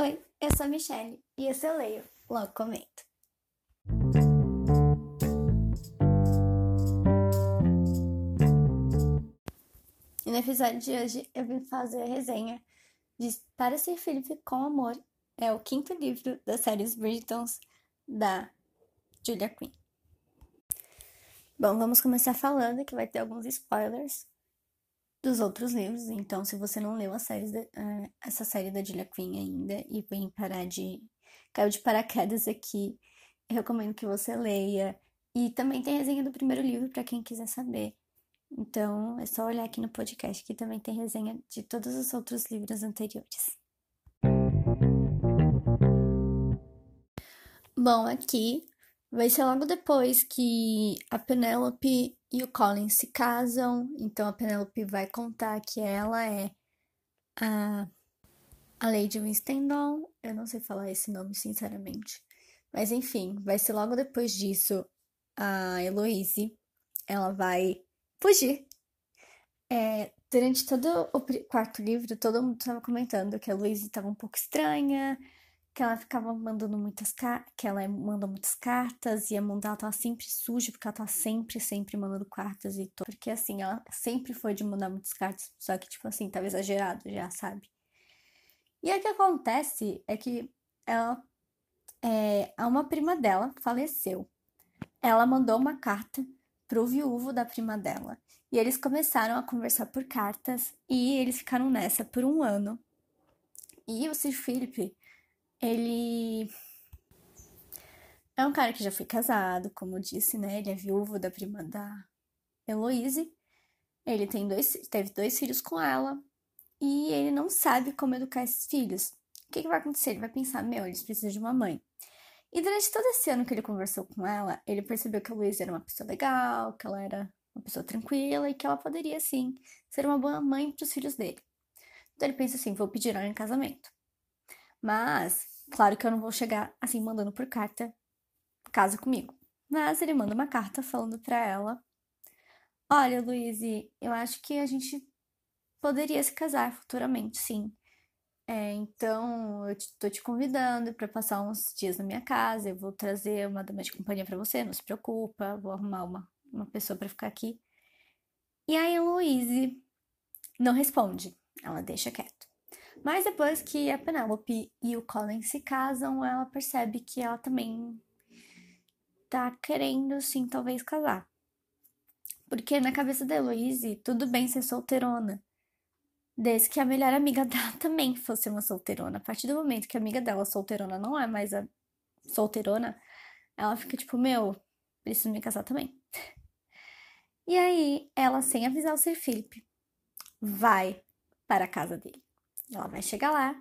Oi, eu sou a Michelle e esse eu leio, logo comento. E no episódio de hoje eu vim fazer a resenha de Para Ser Felipe com Amor. É o quinto livro da série Bridgetons da Julia Quinn. Bom, vamos começar falando que vai ter alguns spoilers dos outros livros. Então, se você não leu série de, uh, essa série da Julia Quinn ainda e vem parar de. caiu de paraquedas aqui, eu recomendo que você leia. E também tem resenha do primeiro livro para quem quiser saber. Então, é só olhar aqui no podcast que também tem resenha de todos os outros livros anteriores. Bom, aqui Vai ser logo depois que a Penelope e o Colin se casam. Então a Penelope vai contar que ela é a, a Lady Winstendon. Eu não sei falar esse nome, sinceramente. Mas enfim, vai ser logo depois disso a Heloise. Ela vai fugir. É, durante todo o quarto livro, todo mundo estava comentando que a Heloise estava um pouco estranha que ela ficava mandando muitas que ela manda muitas cartas e a mão dela tava sempre suja porque ela tava sempre, sempre mandando cartas e tudo. Porque assim, ela sempre foi de mandar muitas cartas, só que tipo assim, tava exagerado já, sabe? E o que acontece é que ela é, uma prima dela faleceu. Ela mandou uma carta pro viúvo da prima dela. E eles começaram a conversar por cartas e eles ficaram nessa por um ano. E o Sir Philip ele é um cara que já foi casado, como eu disse, né? Ele é viúvo da prima da Heloise. Ele tem dois, teve dois filhos com ela e ele não sabe como educar esses filhos. O que, que vai acontecer? Ele vai pensar: meu, eles precisam de uma mãe. E durante todo esse ano que ele conversou com ela, ele percebeu que a Luísa era uma pessoa legal, que ela era uma pessoa tranquila e que ela poderia, sim, ser uma boa mãe para os filhos dele. Então ele pensa assim: vou pedir ela em casamento. Mas, claro que eu não vou chegar assim mandando por carta, casa comigo. Mas ele manda uma carta falando para ela: Olha, Luíse, eu acho que a gente poderia se casar futuramente, sim. É, então, eu tô te convidando para passar uns dias na minha casa. Eu vou trazer uma dama de companhia para você, não se preocupa. Vou arrumar uma, uma pessoa para ficar aqui. E aí, a Louise não responde, ela deixa quieto. Mas depois que a Penelope e o Colin se casam, ela percebe que ela também tá querendo, sim, talvez casar. Porque na cabeça da Heloise, tudo bem ser solteirona. Desde que a melhor amiga dela também fosse uma solteirona. A partir do momento que a amiga dela, solteirona, não é mais a solteirona, ela fica tipo, meu, preciso me casar também. E aí, ela, sem avisar o Sir Philip, vai para a casa dele. Ela vai chegar lá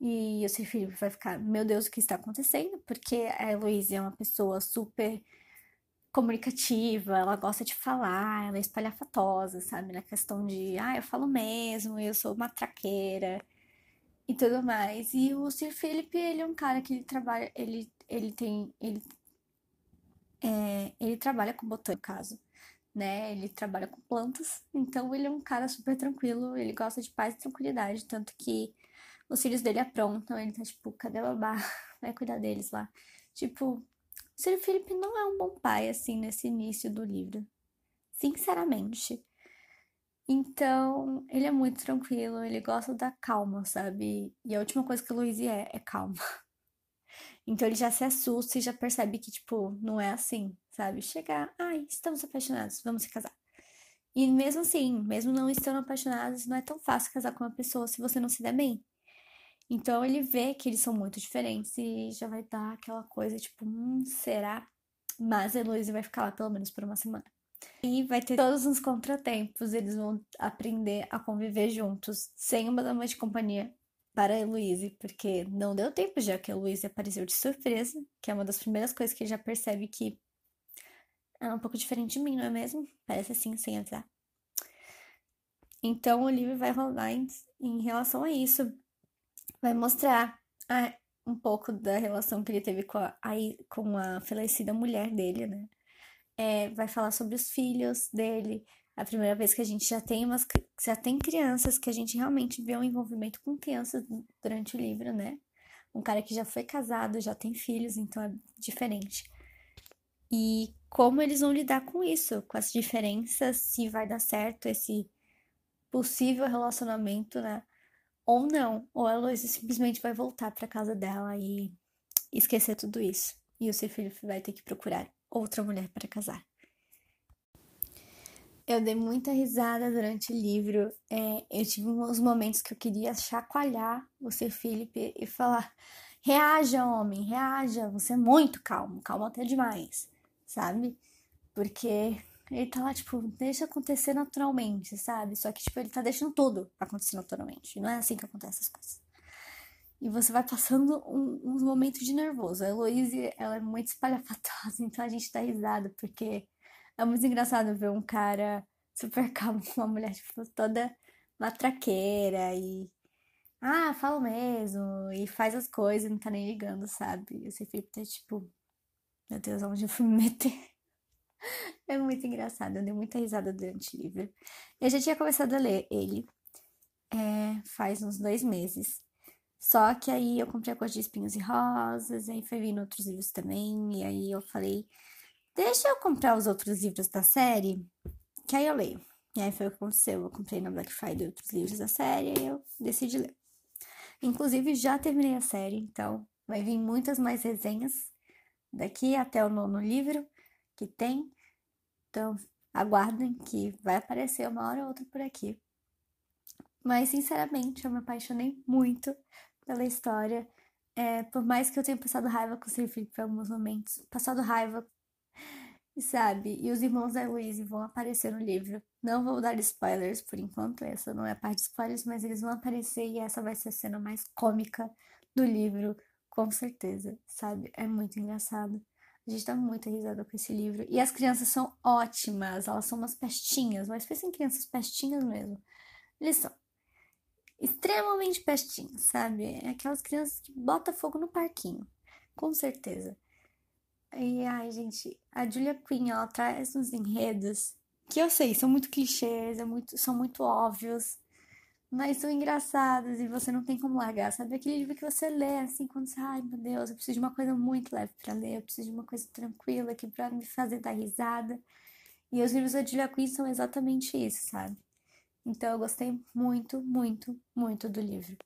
e o seu filho vai ficar, meu Deus, o que está acontecendo? Porque a Heloísa é uma pessoa super comunicativa, ela gosta de falar, ela é espalhafatosa, sabe? Na questão de, ah, eu falo mesmo, eu sou uma traqueira e tudo mais. E o Sir Philip, ele é um cara que ele trabalha, ele, ele tem, ele, é, ele trabalha com botânica, no caso né? Ele trabalha com plantas, então ele é um cara super tranquilo, ele gosta de paz e tranquilidade, tanto que os filhos dele aprontam, ele tá tipo, cadê a babá? Vai cuidar deles lá. Tipo, o Sir Felipe não é um bom pai, assim, nesse início do livro. Sinceramente. Então, ele é muito tranquilo, ele gosta da calma, sabe? E a última coisa que o Luiz é, é calma. Então ele já se assusta e já percebe que, tipo, não é assim, sabe? Chegar, ai, estamos apaixonados, vamos se casar. E mesmo assim, mesmo não estando apaixonados, não é tão fácil casar com uma pessoa se você não se der bem. Então ele vê que eles são muito diferentes e já vai dar aquela coisa, tipo, hum, será? Mas a Heloísa vai ficar lá pelo menos por uma semana. E vai ter todos os contratempos, eles vão aprender a conviver juntos, sem uma dama de companhia para a Heloise, porque não deu tempo já que a Heloise apareceu de surpresa, que é uma das primeiras coisas que já percebe que é um pouco diferente de mim, não é mesmo? Parece assim, sem avisar. Então o livro vai rolar em, em relação a isso. Vai mostrar a, um pouco da relação que ele teve com a, a, com a falecida mulher dele, né? É, vai falar sobre os filhos dele, A primeira vez que a gente já tem umas já tem crianças que a gente realmente vê um envolvimento com crianças durante o livro, né? Um cara que já foi casado, já tem filhos, então é diferente. E como eles vão lidar com isso, com as diferenças, se vai dar certo esse possível relacionamento, né? Ou não, ou a Heloísa simplesmente vai voltar para casa dela e esquecer tudo isso. E o seu filho vai ter que procurar outra mulher para casar. Eu dei muita risada durante o livro. É, eu tive uns momentos que eu queria chacoalhar Sir Felipe e falar: reaja, homem, reaja, você é muito calmo, calmo até demais, sabe? Porque ele tá lá, tipo, deixa acontecer naturalmente, sabe? Só que, tipo, ele tá deixando tudo acontecer naturalmente. Não é assim que acontecem as coisas. E você vai passando um, uns momentos de nervoso. A Heloise, ela é muito espalhafatosa, então a gente dá risada, porque é muito engraçado ver um cara super calmo, uma mulher, tipo, toda matraqueira e. Ah, fala mesmo, e faz as coisas, não tá nem ligando, sabe? Eu sempre tá tipo. Meu Deus, onde eu fui me meter? É muito engraçado, eu dei muita risada durante o livro. Eu já tinha começado a ler ele é, faz uns dois meses. Só que aí eu comprei a Cor de Espinhos e Rosas, aí foi vindo outros livros também, e aí eu falei, deixa eu comprar os outros livros da série, que aí eu leio. E aí foi o que aconteceu. Eu comprei na Black Friday outros livros da série e eu decidi ler. Inclusive, já terminei a série, então vai vir muitas mais resenhas daqui até o nono livro que tem. Então, aguardem que vai aparecer uma hora ou outra por aqui. Mas, sinceramente, eu me apaixonei muito pela história. É, por mais que eu tenha passado raiva com o Sir Philip em alguns momentos, passado raiva sabe? E os irmãos da Louise vão aparecer no livro. Não vou dar spoilers por enquanto, essa não é a parte de spoilers, mas eles vão aparecer e essa vai ser a cena mais cômica do livro, com certeza, sabe? É muito engraçado. A gente dá muita risada com esse livro. E as crianças são ótimas, elas são umas pestinhas, mas pensem em crianças pestinhas mesmo. Eles são extremamente pestinhas, sabe? É aquelas crianças que botam fogo no parquinho, com certeza. E ai, gente, a Julia Quinn, ela traz uns enredos que eu sei, são muito clichês, é muito, são muito óbvios, mas são engraçados e você não tem como largar. Sabe aquele livro que você lê assim, quando você, ai meu Deus, eu preciso de uma coisa muito leve para ler, eu preciso de uma coisa tranquila aqui para me fazer dar risada. E os livros da Julia Quinn são exatamente isso, sabe? Então eu gostei muito, muito, muito do livro.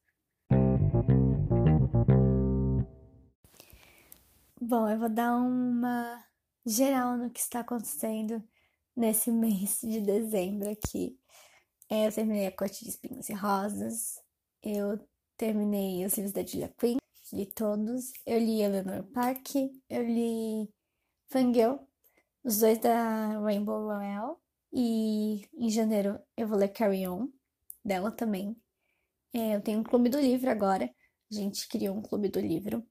Bom, eu vou dar uma geral no que está acontecendo nesse mês de dezembro aqui. É, eu terminei A Corte de Espinhos e Rosas, eu terminei os livros da Julia Quinn, li todos. Eu li Eleanor Park, eu li Fangirl, os dois da Rainbow Royale. E em janeiro eu vou ler Carry On, dela também. É, eu tenho um clube do livro agora. A gente criou um clube do livro.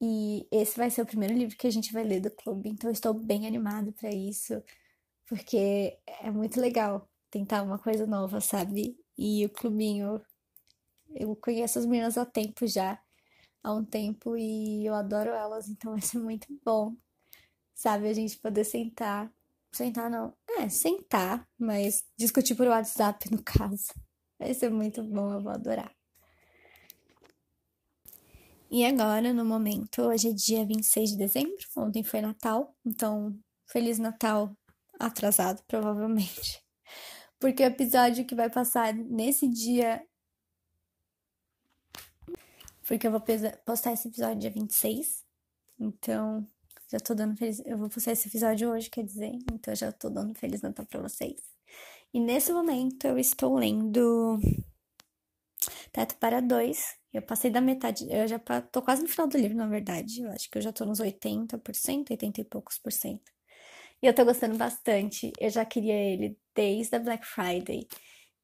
E esse vai ser o primeiro livro que a gente vai ler do clube, então estou bem animada para isso, porque é muito legal tentar uma coisa nova, sabe? E o clubinho, eu conheço as meninas há tempo já, há um tempo, e eu adoro elas, então vai ser muito bom, sabe? A gente poder sentar, sentar não, é, sentar, mas discutir por WhatsApp no caso. Vai ser muito bom, eu vou adorar. E agora, no momento, hoje é dia 26 de dezembro, ontem foi Natal, então Feliz Natal atrasado, provavelmente. Porque o episódio que vai passar nesse dia. Porque eu vou postar esse episódio dia 26. Então, já tô dando feliz. Eu vou postar esse episódio hoje, quer dizer. Então, já tô dando Feliz Natal pra vocês. E nesse momento, eu estou lendo Teto para Dois, eu passei da metade, eu já tô quase no final do livro, na verdade. Eu acho que eu já tô nos 80%, 80 e poucos por cento. E eu tô gostando bastante. Eu já queria ele desde a Black Friday.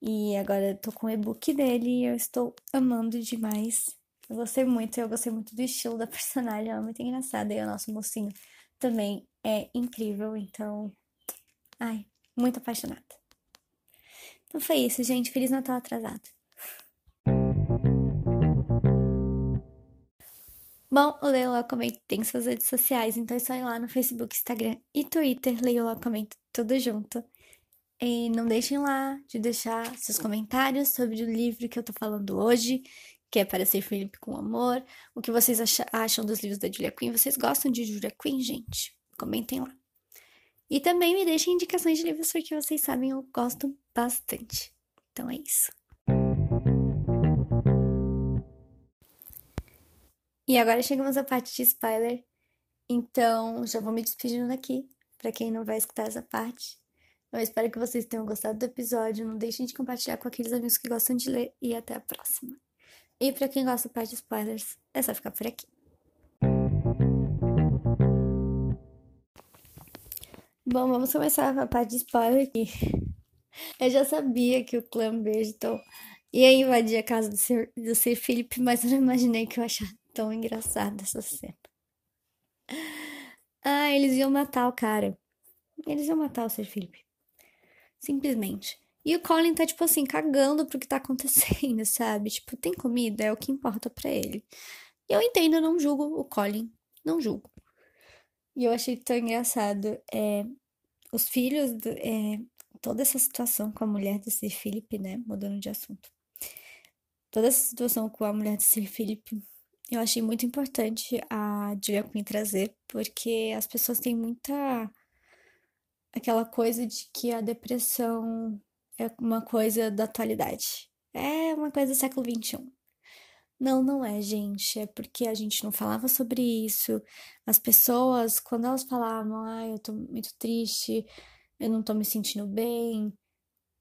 E agora eu tô com o e-book dele e eu estou amando demais. Eu gostei muito, eu gostei muito do estilo da personagem, ela é muito engraçada. E o nosso mocinho também é incrível, então. Ai, muito apaixonada. Então foi isso, gente. Feliz Natal atrasado. Bom, o Leio Locamente tem suas redes sociais, então é só ir lá no Facebook, Instagram e Twitter, Leio Locamente tudo junto. E não deixem lá de deixar seus comentários sobre o livro que eu tô falando hoje, que é Para Ser Felipe com Amor. O que vocês acham dos livros da Julia Quinn? Vocês gostam de Julia Quinn, gente? Comentem lá. E também me deixem indicações de livros porque vocês sabem eu gosto bastante. Então é isso. E agora chegamos à parte de spoiler. Então já vou me despedindo daqui, para quem não vai escutar essa parte. Eu espero que vocês tenham gostado do episódio. Não deixem de compartilhar com aqueles amigos que gostam de ler. E até a próxima. E para quem gosta da parte de spoilers, é só ficar por aqui. Bom, vamos começar a parte de spoiler aqui. Eu já sabia que o clã Bergton ia invadir a casa do Sir, Sir Philip, mas eu não imaginei que eu achava tão engraçada essa cena. Ah, eles iam matar o cara. Eles iam matar o Sir Philip. Simplesmente. E o Colin tá, tipo assim, cagando pro que tá acontecendo, sabe? Tipo, tem comida, é o que importa para ele. E eu entendo, eu não julgo o Colin. Não julgo. E eu achei tão engraçado. É, os filhos, do, é, toda essa situação com a mulher de Sir Philip, né? Mudando de assunto. Toda essa situação com a mulher de Sir Philip, eu achei muito importante a Julia Quinn trazer, porque as pessoas têm muita aquela coisa de que a depressão é uma coisa da atualidade. É uma coisa do século XXI. Não, não é, gente. É porque a gente não falava sobre isso. As pessoas, quando elas falavam, ah, eu tô muito triste, eu não tô me sentindo bem,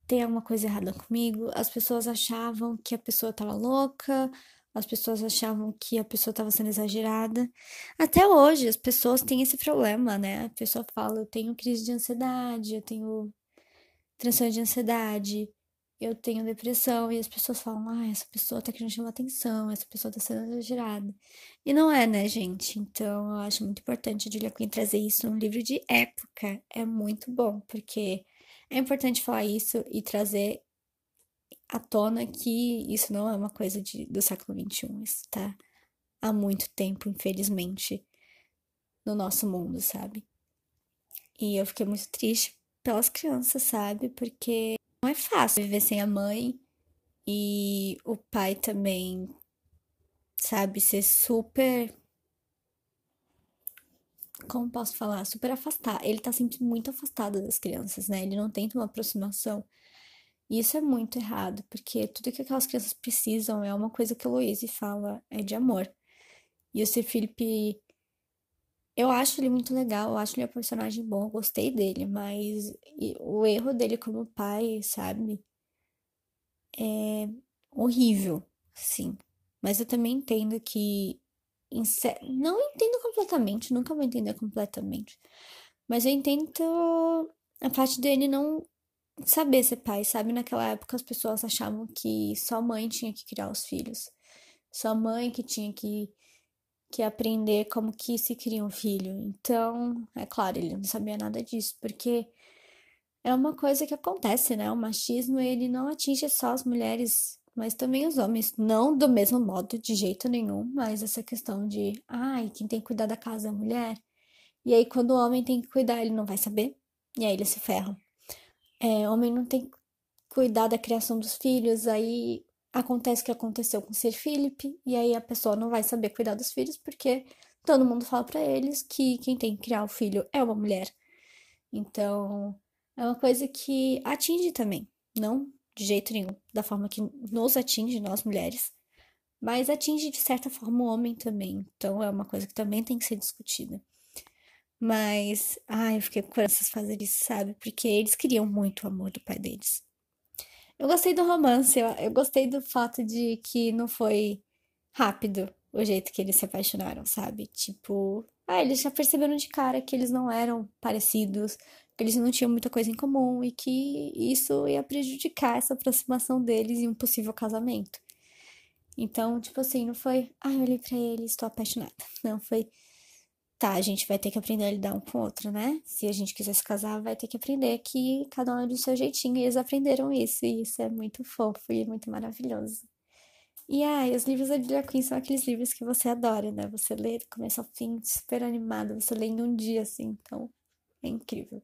tem alguma coisa errada comigo, as pessoas achavam que a pessoa tava louca, as pessoas achavam que a pessoa estava sendo exagerada. Até hoje, as pessoas têm esse problema, né? A pessoa fala: eu tenho crise de ansiedade, eu tenho transtorno de ansiedade, eu tenho depressão. E as pessoas falam: ah, essa pessoa tá querendo chamar atenção, essa pessoa tá sendo exagerada. E não é, né, gente? Então, eu acho muito importante a Julia Quinn trazer isso num livro de época. É muito bom, porque é importante falar isso e trazer à tona que isso não é uma coisa de, do século XXI, isso tá há muito tempo, infelizmente, no nosso mundo, sabe? E eu fiquei muito triste pelas crianças, sabe? Porque não é fácil viver sem a mãe e o pai também, sabe, ser super. Como posso falar? Super afastado. Ele tá sempre muito afastado das crianças, né? Ele não tenta uma aproximação. E isso é muito errado, porque tudo que aquelas crianças precisam é uma coisa que o Louise fala, é de amor. E o Sir Philip, eu acho ele muito legal, eu acho ele um personagem bom, eu gostei dele, mas o erro dele como pai, sabe? É horrível, sim. Mas eu também entendo que. Não entendo completamente, nunca vou entender completamente. Mas eu entendo a parte dele não saber ser pai, sabe? Naquela época as pessoas achavam que só mãe tinha que criar os filhos. Só mãe que tinha que, que aprender como que se cria um filho. Então, é claro, ele não sabia nada disso, porque é uma coisa que acontece, né? O machismo, ele não atinge só as mulheres, mas também os homens. Não do mesmo modo, de jeito nenhum, mas essa questão de, ai, quem tem que cuidar da casa é a mulher. E aí, quando o homem tem que cuidar, ele não vai saber, e aí ele se ferra é, homem não tem que cuidar da criação dos filhos, aí acontece o que aconteceu com Sir Philip, e aí a pessoa não vai saber cuidar dos filhos porque todo mundo fala para eles que quem tem que criar o filho é uma mulher. Então, é uma coisa que atinge também, não de jeito nenhum, da forma que nos atinge, nós mulheres, mas atinge de certa forma o homem também. Então, é uma coisa que também tem que ser discutida. Mas, ai, eu fiquei com crianças fazer isso, sabe? Porque eles queriam muito o amor do pai deles. Eu gostei do romance, eu, eu gostei do fato de que não foi rápido o jeito que eles se apaixonaram, sabe? Tipo, ah, eles já perceberam de cara que eles não eram parecidos, que eles não tinham muita coisa em comum e que isso ia prejudicar essa aproximação deles em um possível casamento. Então, tipo assim, não foi, ah, eu olhei pra ele e estou apaixonada. Não, foi, tá, a gente vai ter que aprender a lidar um com o outro, né? Se a gente quiser se casar, vai ter que aprender que cada um é do seu jeitinho. E eles aprenderam isso, e isso é muito fofo e muito maravilhoso. E ai, os livros da Julia Quinn são aqueles livros que você adora, né? Você lê do começo ao fim, super animado, você lê em um dia, assim, então é incrível.